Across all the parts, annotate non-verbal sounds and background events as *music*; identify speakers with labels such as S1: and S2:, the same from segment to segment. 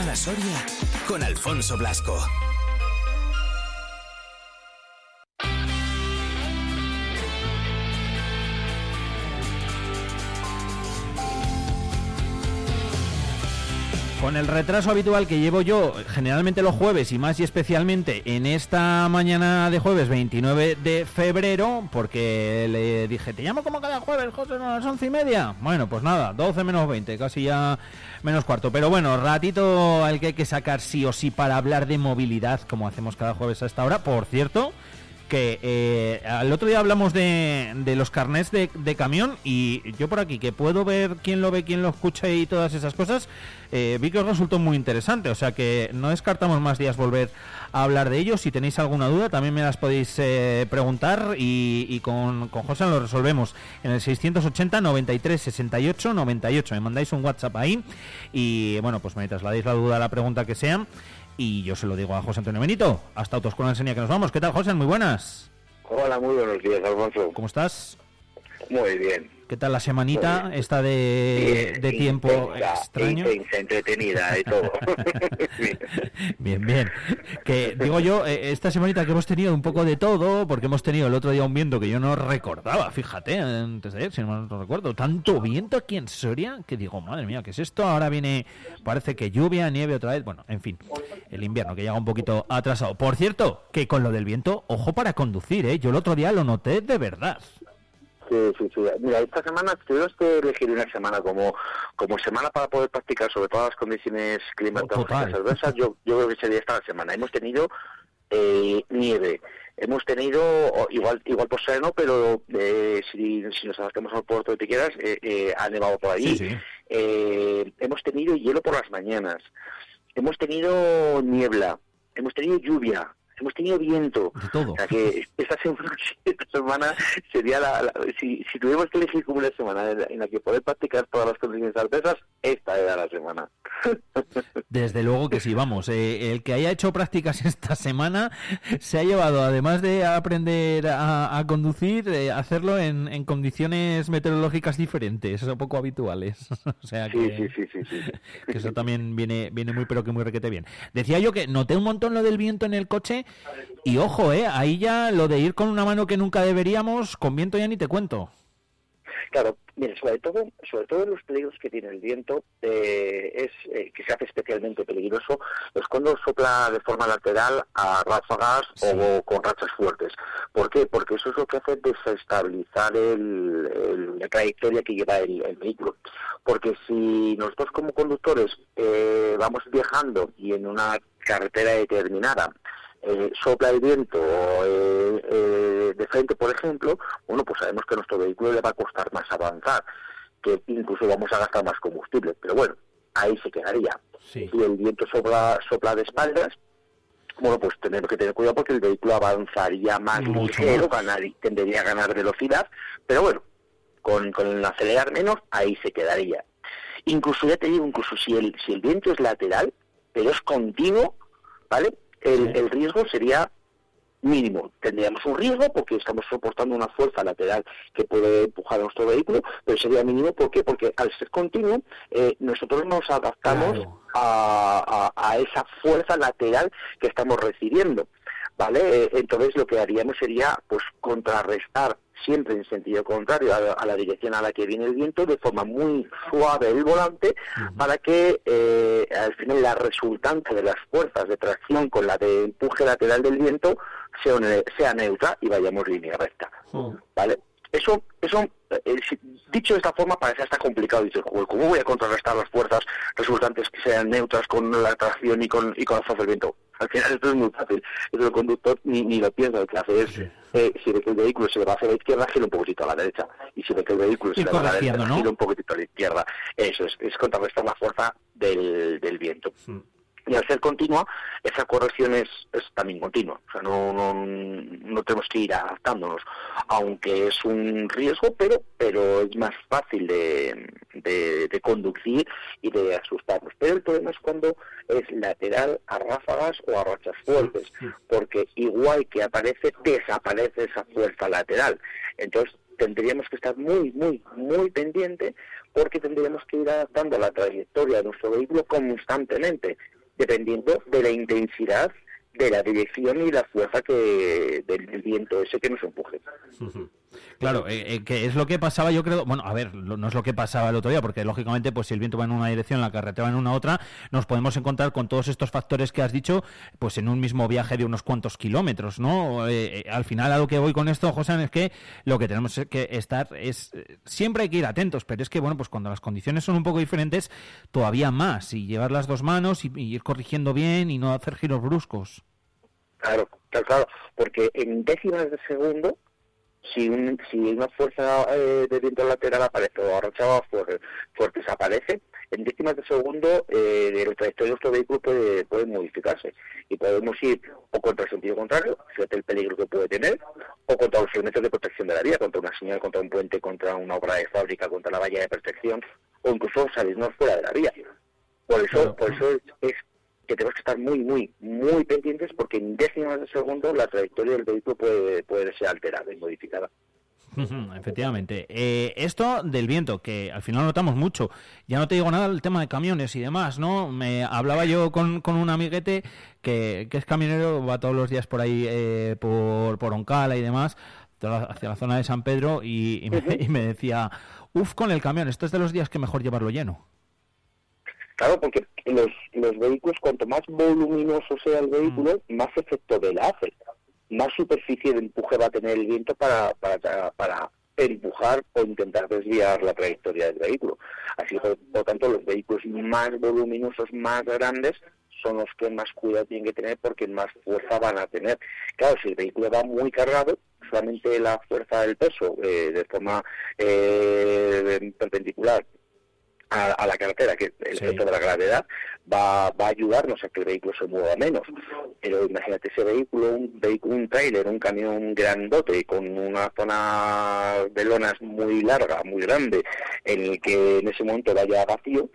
S1: Capital a Soria con Alfonso Blasco.
S2: Con el retraso habitual que llevo yo generalmente los jueves y más y especialmente en esta mañana de jueves 29 de febrero, porque le dije, te llamo como cada jueves, José, a las once y media. Bueno, pues nada, 12 menos 20, casi ya menos cuarto. Pero bueno, ratito al que hay que sacar sí o sí para hablar de movilidad, como hacemos cada jueves a esta hora. Por cierto, que eh, al otro día hablamos de, de los carnets de, de, camión y yo por aquí que puedo ver quién lo ve, quién lo escucha y todas esas cosas, eh, vi que os resultó muy interesante, o sea que no descartamos más días volver a hablar de ello. Si tenéis alguna duda también me las podéis eh, preguntar y, con, con José lo resolvemos en el 680 93 68 98. Me mandáis un WhatsApp ahí y bueno, pues me trasladéis la duda, la pregunta que sea y yo se lo digo a José Antonio Benito. Hasta Autos con la Enseña que nos vamos. ¿Qué tal, José? Muy buenas.
S3: Hola, muy buenos días, Alfonso.
S2: ¿Cómo estás?
S3: Muy bien.
S2: ¿Qué tal la semanita esta de,
S3: Bien,
S2: de tiempo
S3: intensa,
S2: extraño?
S3: intensa, entretenida todo. *laughs*
S2: Bien, bien. Que digo yo, eh, esta semanita que hemos tenido un poco de todo, porque hemos tenido el otro día un viento que yo no recordaba, fíjate, antes de ayer, si no lo recuerdo, tanto viento aquí en Soria que digo, madre mía, ¿qué es esto? Ahora viene, parece que lluvia, nieve otra vez, bueno, en fin, el invierno que llega un poquito atrasado. Por cierto, que con lo del viento, ojo para conducir, ¿eh? Yo el otro día lo noté de verdad.
S3: Sí, sí, sí. Mira, esta semana tuvimos que elegir una semana como, como semana para poder practicar sobre todas las condiciones climatológicas
S2: Total.
S3: adversas. Yo, yo creo que sería esta semana. Hemos tenido eh, nieve. Hemos tenido, igual igual por sereno, pero eh, si, si nos acercamos al puerto de Piqueras, eh, eh, ha nevado por allí.
S2: Sí, sí.
S3: Eh, hemos tenido hielo por las mañanas. Hemos tenido niebla. Hemos tenido lluvia. Hemos tenido viento.
S2: De todo.
S3: O sea que esta semana, *laughs* esta semana sería la, la- si, si tuviéramos que elegir como una semana en la, en la que poder practicar todas las condiciones adversas, esta era la semana. *laughs*
S2: Desde luego que sí, vamos. eh, el que haya hecho prácticas *laughs* esta semana se ha llevado, además de aprender a, a conducir, eh, hacerlo en, en condiciones meteorológicas diferentes, o poco habituales. *laughs* o sea
S3: Sí,
S2: que,
S3: sí, sí, sí, sí. sí. *laughs*
S2: que eso también viene, viene muy, pero que muy requete bien. Decía yo que noté un montón lo del viento en el coche y ojo, eh, ahí ya lo de ir con una mano que nunca deberíamos, con viento ya ni te cuento.
S3: Claro, mire, sobre todo, sobre todo los peligros que tiene el viento, eh, es eh, que se hace especialmente peligroso, es cuando sopla de forma lateral a ráfagas
S2: Sí.
S3: o con rachas fuertes. ¿Por qué? Porque eso es lo que hace desestabilizar el- el- la trayectoria que lleva el, el vehículo. Porque si nosotros como conductores eh, vamos viajando y en una carretera determinada eh, sopla el viento eh, eh, de frente, por ejemplo, bueno, pues sabemos que a nuestro vehículo le va a costar más avanzar, que incluso vamos a gastar más combustible. Pero bueno, ahí se quedaría.
S2: Sí.
S3: Si el viento sopla, sopla de espaldas, bueno, pues tenemos que tener cuidado porque el vehículo avanzaría más
S2: Mucho
S3: ligero,
S2: más.
S3: ganar, tendería a ganar velocidad, pero bueno, con, con el acelerar menos, ahí se quedaría. Incluso, ya te digo, incluso si el, si el viento es lateral, pero es continuo, ¿vale? El, el riesgo sería mínimo. Tendríamos un riesgo porque estamos soportando una fuerza lateral que puede empujar a nuestro vehículo, pero sería mínimo ¿por qué? Porque al ser continuo, eh, nosotros nos adaptamos
S2: Claro.
S3: a, a- a esa fuerza lateral que estamos recibiendo. ¿Vale? Eh, entonces lo que haríamos sería pues contrarrestar siempre en sentido contrario a, a la dirección a la que viene el viento de forma muy suave el volante para que eh, al final la resultante de las fuerzas de tracción con la de empuje lateral del viento sea, ne- sea neutra y vayamos línea recta. ¿Vale? Eso, eso eh, dicho de esta forma, parece hasta complicado. Dices, "Joder, ¿cómo voy a contrarrestar las fuerzas resultantes que sean neutras con la tracción y con, y con la fuerza del viento? Al final esto es muy fácil. Eso el conductor ni, ni lo piensa. Lo que hace es,
S2: Sí.
S3: eh, si ve que el vehículo se le va hacia la izquierda, gira un poquitito a la derecha. Y si ve que el vehículo se le va a la derecha, gira un poquitito a la izquierda. Eso es, es contrarrestar la fuerza del, del viento. Y al ser continua, esa corrección es, es también continua. O sea, no, no, no tenemos que ir adaptándonos, aunque es un riesgo, pero, pero es más fácil de, de, de conducir y de asustarnos. Pero el problema es cuando es lateral a ráfagas o a rachas fuertes, porque igual que aparece, desaparece esa fuerza lateral. Entonces, tendríamos que estar muy, muy, muy pendiente porque tendríamos que ir adaptando la trayectoria de nuestro vehículo constantemente, dependiendo de la intensidad de la dirección y la fuerza que del, viento ese que nos empuje.
S2: Claro, eh, eh, que es lo que pasaba, yo creo, bueno, a ver, no es lo que pasaba el otro día, porque lógicamente, pues si el viento va en una dirección, la carretera va en una otra, nos podemos encontrar con todos estos factores que has dicho, pues en un mismo viaje de unos cuantos kilómetros, ¿no? Eh, al final, a lo que voy con esto, José, es que lo que tenemos que estar es, siempre hay que ir atentos, pero es que, bueno, pues cuando las condiciones son un poco diferentes, todavía más, y llevar las dos manos y, y ir corrigiendo bien y no hacer giros bruscos.
S3: Claro, claro, claro, porque en décimas de segundo si, un, si una fuerza eh, de viento lateral aparece o arrochado fuerte, fuerte desaparece, en décimas de segundo eh, el trayectoria de nuestro vehículo puede, puede modificarse y podemos ir o contra el sentido contrario, fíjate el peligro que puede tener, o contra los elementos de protección de la vía, contra una señal, contra un puente, contra una obra de fábrica, contra la valla de protección, o incluso salirnos fuera de la vía. Por eso, por eso es que tenemos que estar muy, muy, muy pendientes porque en décimas de segundo la trayectoria del vehículo puede, puede ser alterada y modificada. *laughs*
S2: Efectivamente. Eh, esto del viento, que al final notamos mucho. Ya no te digo nada del tema de camiones y demás, ¿no? Me hablaba yo con, con un amiguete que, que, es camionero, va todos los días por ahí, eh, por, por Oncala y demás, hacia la zona de San Pedro, y, y, me, y me decía, uff, con el camión, esto es de los días que mejor llevarlo lleno.
S3: Claro, porque los, los vehículos, cuanto más voluminoso sea el vehículo, mm. más efecto de la hace. Más superficie de empuje va a tener el viento para, para, para empujar o intentar desviar la trayectoria del vehículo. Así por lo tanto, los vehículos más voluminosos, más grandes, son los que más cuidado tienen que tener porque más fuerza van a tener. Claro, si el vehículo va muy cargado, solamente la fuerza del peso eh, de forma eh, perpendicular a, la carretera, que el efecto de la gravedad va, va a ayudarnos a que el vehículo se mueva menos. Pero imagínate ese vehículo, un vehículo, un trailer, un camión grandote con una zona de lonas muy larga, muy grande, en el que en ese momento vaya vacío,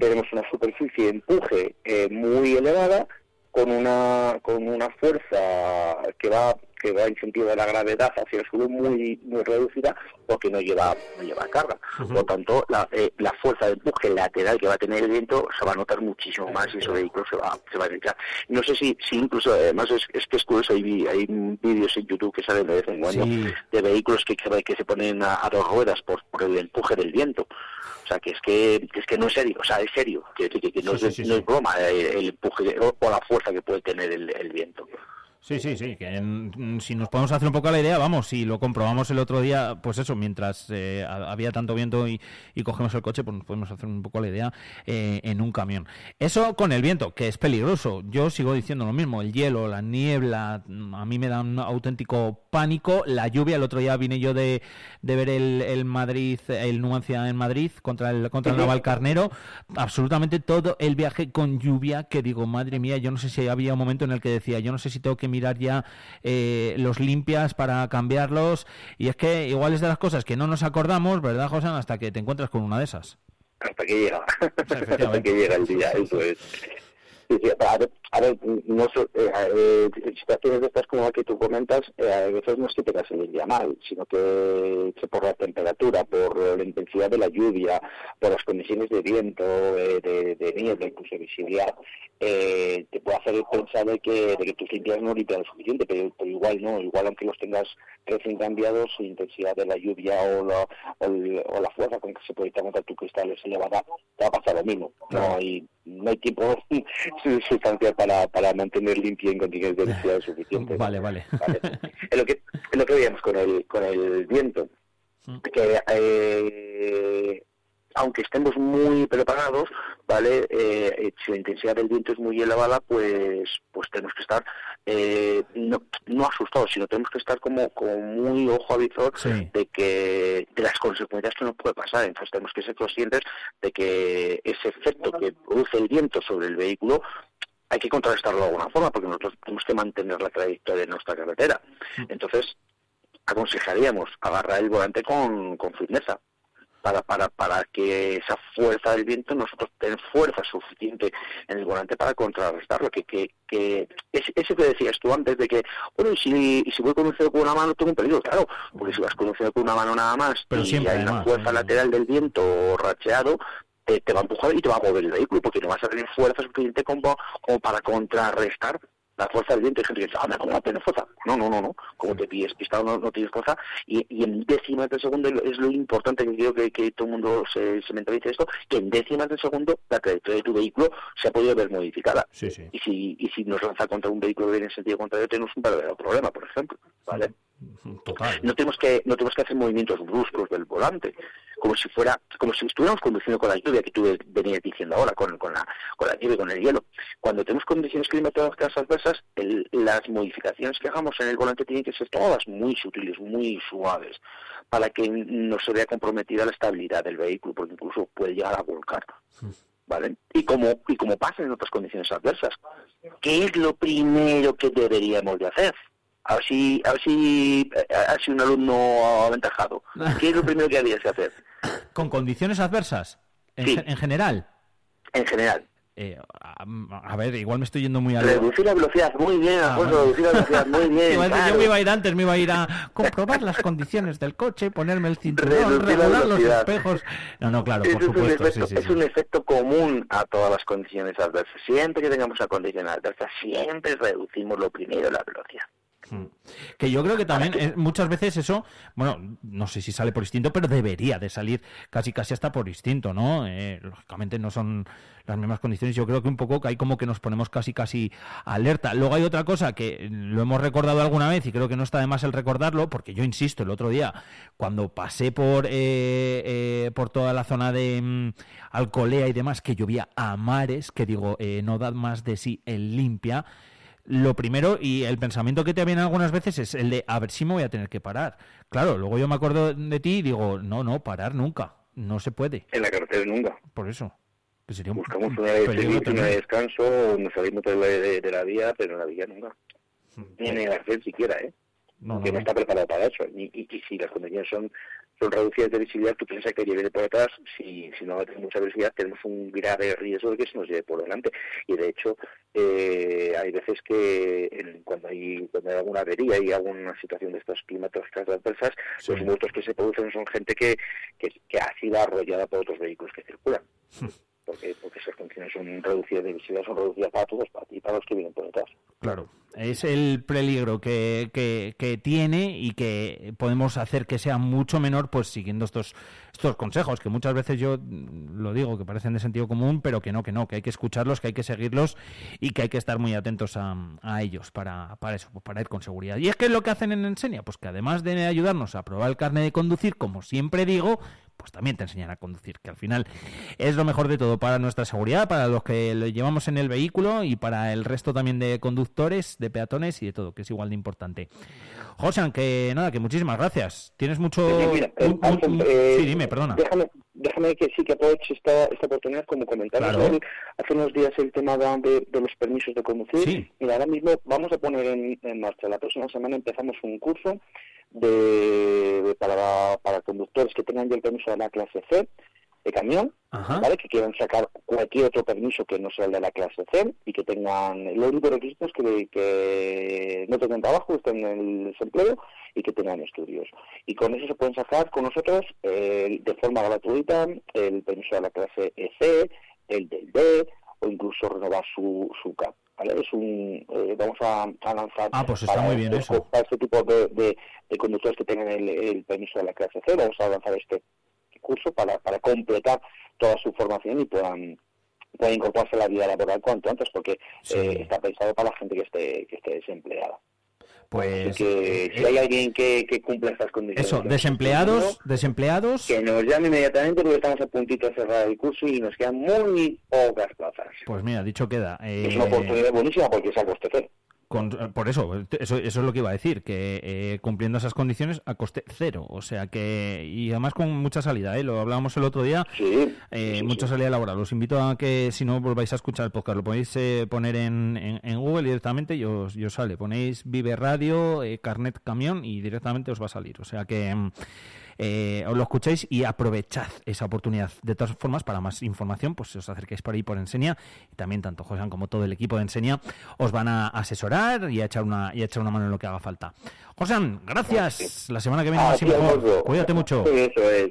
S3: tenemos una superficie de empuje eh, muy elevada con una con una fuerza que va que va en sentido de la gravedad hacia el suelo muy muy reducida porque no lleva no lleva carga. Por lo tanto la, eh, la fuerza de empuje lateral que va a tener el viento se va a notar muchísimo más y ese vehículo se va se va a echar no sé si si incluso además es, es que es curioso hay, hay vídeos en YouTube que salen de vez en cuando de vehículos que, que se ponen a, dos ruedas por, por el empuje del viento. O sea, que es que, es que no es serio, o sea, es serio, que, que, no, es, no, es, broma el, empuje o, la fuerza que puede tener el, el viento.
S2: Sí, sí, sí, que si nos podemos hacer un poco la idea, vamos, si lo comprobamos el otro día, pues eso, mientras eh, había tanto viento y, cogemos el coche, pues nos podemos hacer un poco la idea eh, en un camión. Eso con el viento, que es peligroso. Yo sigo diciendo lo mismo, el hielo, la niebla, a mí me da un auténtico pánico. La lluvia, el otro día vine yo de, de ver el, el, Madrid, el Nuancia en Madrid contra el, contra el Naval Carnero, absolutamente todo el viaje con lluvia, que digo, madre mía, yo no sé si había un momento en el que decía, yo no sé si tengo que mirar ya eh, los limpias para cambiarlos. Y es que igual es de las cosas que no nos acordamos, ¿verdad, José? Hasta que te encuentras con una de esas.
S3: Hasta que llega. *laughs* Hasta que llega el día, eso es. A ver, a ver no, eh, eh, situaciones de estas como la que tú comentas, eh, a veces no es que tengas el día mal, sino que, por la temperatura, por la intensidad de la lluvia, por las condiciones de viento, eh, de, de niebla, incluso visibilidad, eh, te puede hacer pensar de que, de que tus limpias no limpian lo suficiente, pero, igual no, igual aunque los tengas recién cambiados, su intensidad de la lluvia o la, o, la fuerza con que se proyecta contra tu cristal es elevada, te va a pasar lo mismo. No hay, no hay tiempo *laughs* sustancial para, para mantener limpio en condiciones de densidad suficientes.
S2: Vale, vale.
S3: Es lo que, es lo que veíamos con el, con el viento. Mm. Que eh, aunque estemos muy preparados, ¿vale? Eh, eh, si la intensidad del viento es muy elevada, pues pues tenemos que estar eh, no, no asustados, sino tenemos que estar como, como muy ojo avizor de que de las consecuencias que nos puede pasar. Entonces tenemos que ser conscientes de que ese efecto que produce el viento sobre el vehículo hay que contrarrestarlo de alguna forma, porque nosotros tenemos que mantener la trayectoria de nuestra carretera. Entonces, aconsejaríamos agarrar el volante con, con firmeza para, para, para que esa fuerza del viento nosotros tenemos fuerza suficiente en el volante para contrarrestarlo. Que, que, que eso que decías tú antes de que, bueno, y si, y si voy conduciendo con una mano, tengo un peligro, claro, porque si vas conduciendo con una mano nada más
S2: Pero
S3: y
S2: siempre,
S3: hay una fuerza
S2: ¿no?
S3: lateral del viento racheado, te, te va a empujar y te va a mover el vehículo, porque no vas a tener fuerza suficiente como, como para contrarrestar la fuerza. Hay gente que dice, anda, ¿cómo no tienes fuerza? No, no, no, no. Como te pilles pistado, no, no tienes fuerza. Y, y en décimas de segundo es lo importante que quiero que, que todo el mundo se, se mentalice esto, que en décimas de segundo la trayectoria de tu vehículo se ha podido ver modificada.
S2: Sí, sí.
S3: Y si, y si nos lanza contra un vehículo que viene en sentido contrario, tenemos un verdadero problema, por ejemplo. ¿vale?
S2: Total.
S3: no tenemos que no tenemos que hacer movimientos bruscos del volante como si fuera como si estuviéramos conduciendo con la lluvia que tú venías diciendo ahora con, la con la nieve con el hielo cuando tenemos condiciones climatológicas adversas las modificaciones que hagamos en el volante tienen que ser todas muy sutiles muy suaves para que no se vea comprometida la estabilidad del vehículo porque incluso puede llegar a volcar ¿vale? Y como, y como pasa en otras condiciones adversas, ¿qué es lo primero que deberíamos de hacer? A ver si, a ver si eh, ha sido un alumno aventajado. *laughs* ¿Qué es lo primero que había que hacer?
S2: Con condiciones adversas, en,
S3: Sí.
S2: en general.
S3: En general,
S2: Eh, a, a ver, igual me estoy yendo muy a lo-
S3: reducir la velocidad, muy bien,
S2: Ah,
S3: Alfonso,
S2: vale.
S3: reducir la velocidad, muy *laughs* bien. Claro.
S2: Yo me iba a ir antes, me iba a ir a comprobar las condiciones del coche, ponerme el cinturón, regular los espejos. No, no, claro, por
S3: es, un
S2: supuesto.
S3: efecto,
S2: sí, sí,
S3: es
S2: sí.
S3: un efecto común a todas las condiciones adversas. Siempre que tengamos una condición adversa, siempre reducimos lo primero la velocidad.
S2: Mm. Que yo creo que también eh, muchas veces eso, bueno, no sé si sale por instinto, pero debería de salir casi casi hasta por instinto, ¿no? Eh, lógicamente no son las mismas condiciones. Yo creo que un poco que hay como que nos ponemos casi casi alerta. Luego hay otra cosa que lo hemos recordado alguna vez y creo que no está de más el recordarlo, porque yo insisto, el otro día cuando pasé por eh, por toda la zona de mm, Alcolea y demás, que llovía a mares, que digo, no da más de sí el limpia lo primero y el pensamiento que te viene algunas veces es el de a ver si me voy a tener que parar. Claro, luego yo me acuerdo de ti y digo, no, no, parar nunca, no se puede,
S3: En la carretera nunca.
S2: por eso. Que sería un,
S3: Buscamos
S2: un
S3: una de
S2: peligro
S3: servicio, una de descanso, nos salimos de la, de, de la vía, pero en la vía nunca. Ni en el arcén siquiera, ¿eh?
S2: No no.
S3: está preparado para eso. Y, y, y si las condiciones son, son reducidas de visibilidad, tú piensas que viene por detrás, si, si no va a tener mucha visibilidad, tenemos un grave riesgo de que se nos lleve por delante. Y de hecho, eh, hay veces que en- cuando, hay, cuando hay alguna avería y alguna situación de estas climatológicas adversas,
S2: Sí.
S3: los muertos que se producen son gente que, que, que ha sido arrollada por otros vehículos que circulan. *laughs* Porque, porque esas condiciones son reducidas de visibilidad, son reducidas para todos, para para los que vienen por detrás.
S2: Claro, es el peligro que, que, tiene y que podemos hacer que sea mucho menor pues siguiendo estos estos consejos que muchas veces yo lo digo que parecen de sentido común pero que no, que no, que hay que escucharlos, que hay que seguirlos y que hay que estar muy atentos a, a ellos para, para eso, pues, para ir con seguridad. Y es que es lo que hacen en Ensenia, pues que además de ayudarnos a probar el carnet de conducir, como siempre digo, pues también te enseñan a conducir, que al final es lo mejor de todo para nuestra seguridad, para los que lo llevamos en el vehículo y para el resto también de conductores, de peatones y de todo, que es igual de importante. Josan, que nada, que muchísimas gracias. Tienes mucho...
S3: Sí, mira, eh,
S2: un- un-
S3: Alfonso,
S2: un-
S3: eh,
S2: sí, dime, perdona.
S3: Déjame, déjame que sí que aproveche esta, esta oportunidad como comentarios.
S2: Claro.
S3: Hace unos días el tema de, de los permisos de conducir.
S2: Sí.
S3: Mira, ahora mismo vamos a poner en, en marcha. La próxima semana empezamos un curso de, de- para, para conductores que tengan ya el permiso de la clase C de camión,
S2: Ajá.
S3: ¿vale? Que quieran sacar cualquier otro permiso que no sea el de la clase C y que tengan los únicos requisitos que, que no tengan trabajo, estén en el desempleo y que tengan estudios. Y con eso se pueden sacar con nosotros eh, de forma gratuita el permiso de la clase EC, el del D o incluso renovar su, su CAP. ¿vale? Es un, eh, vamos a, a lanzar
S2: Ah, pues está
S3: para
S2: muy bien
S3: este-
S2: eso.
S3: para este tipo de, de- de conductores que tengan el, el permiso de la clase C, vamos a lanzar este curso para, para completar toda su formación y puedan puedan incorporarse a la vida laboral cuanto antes porque
S2: Sí.
S3: eh, está pensado para la gente que esté que esté desempleada.
S2: Pues...
S3: Así que
S2: eh,
S3: si hay alguien que, que cumpla estas condiciones,
S2: Eso,
S3: que
S2: desempleados,
S3: esté
S2: desempleados...
S3: que nos llame inmediatamente porque estamos a puntito de cerrar el curso y nos quedan muy pocas plazas.
S2: Pues mira, dicho queda. eh,
S3: es una oportunidad buenísima porque es a coste cero.
S2: Con- por eso, eso, eso es lo que iba a decir, que eh, cumpliendo esas condiciones a coste cero. O sea que, y además con mucha salida, ¿eh? lo hablábamos el otro día,
S3: Sí,
S2: eh,
S3: sí,
S2: mucha
S3: sí.
S2: salida laboral. Os invito a que si no volváis a escuchar el podcast, lo podéis eh, poner en, en- en Google directamente y os, y os sale. Ponéis Vive Radio, eh, Carnet Camión y directamente os va a salir. O sea que... eh, os lo escuchéis y aprovechad esa oportunidad. De todas formas, para más información, pues os acerquéis por ahí por Enseña y también tanto José como todo el equipo de Enseña os van a asesorar y a echar una, y a echar una mano en lo que haga falta. José, gracias. La semana que viene más Cuídate mucho.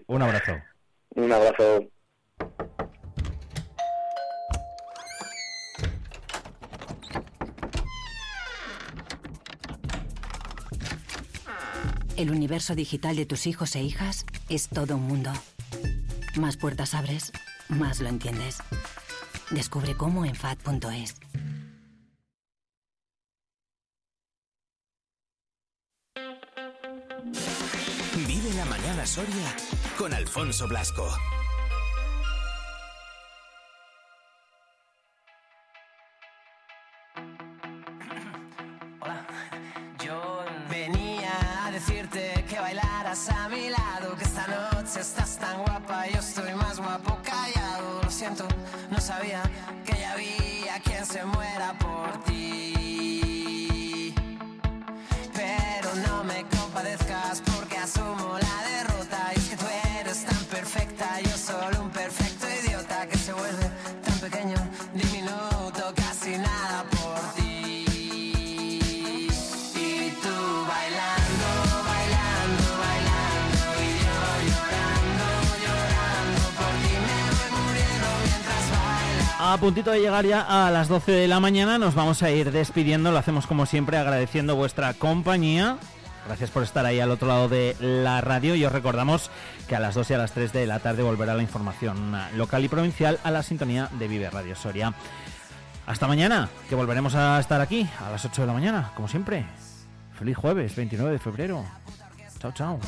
S2: Un abrazo.
S3: Un abrazo.
S4: El universo digital de tus hijos e hijas es todo un mundo. Más puertas abres, más lo entiendes. Descubre cómo en FAD.es.
S1: Vive la mañana Soria con Alfonso Blasco.
S2: Puntito de llegar ya a las 12 de la mañana, nos vamos a ir despidiendo. Lo hacemos como siempre, agradeciendo vuestra compañía. Gracias por estar ahí al otro lado de la radio y os recordamos que a las 2 y a las 3 de la tarde volverá la información local y provincial a la sintonía de Vive Radio Soria. Hasta mañana, que volveremos a estar aquí a las 8 de la mañana, como siempre. Feliz jueves, 29 de febrero. Chao, chao.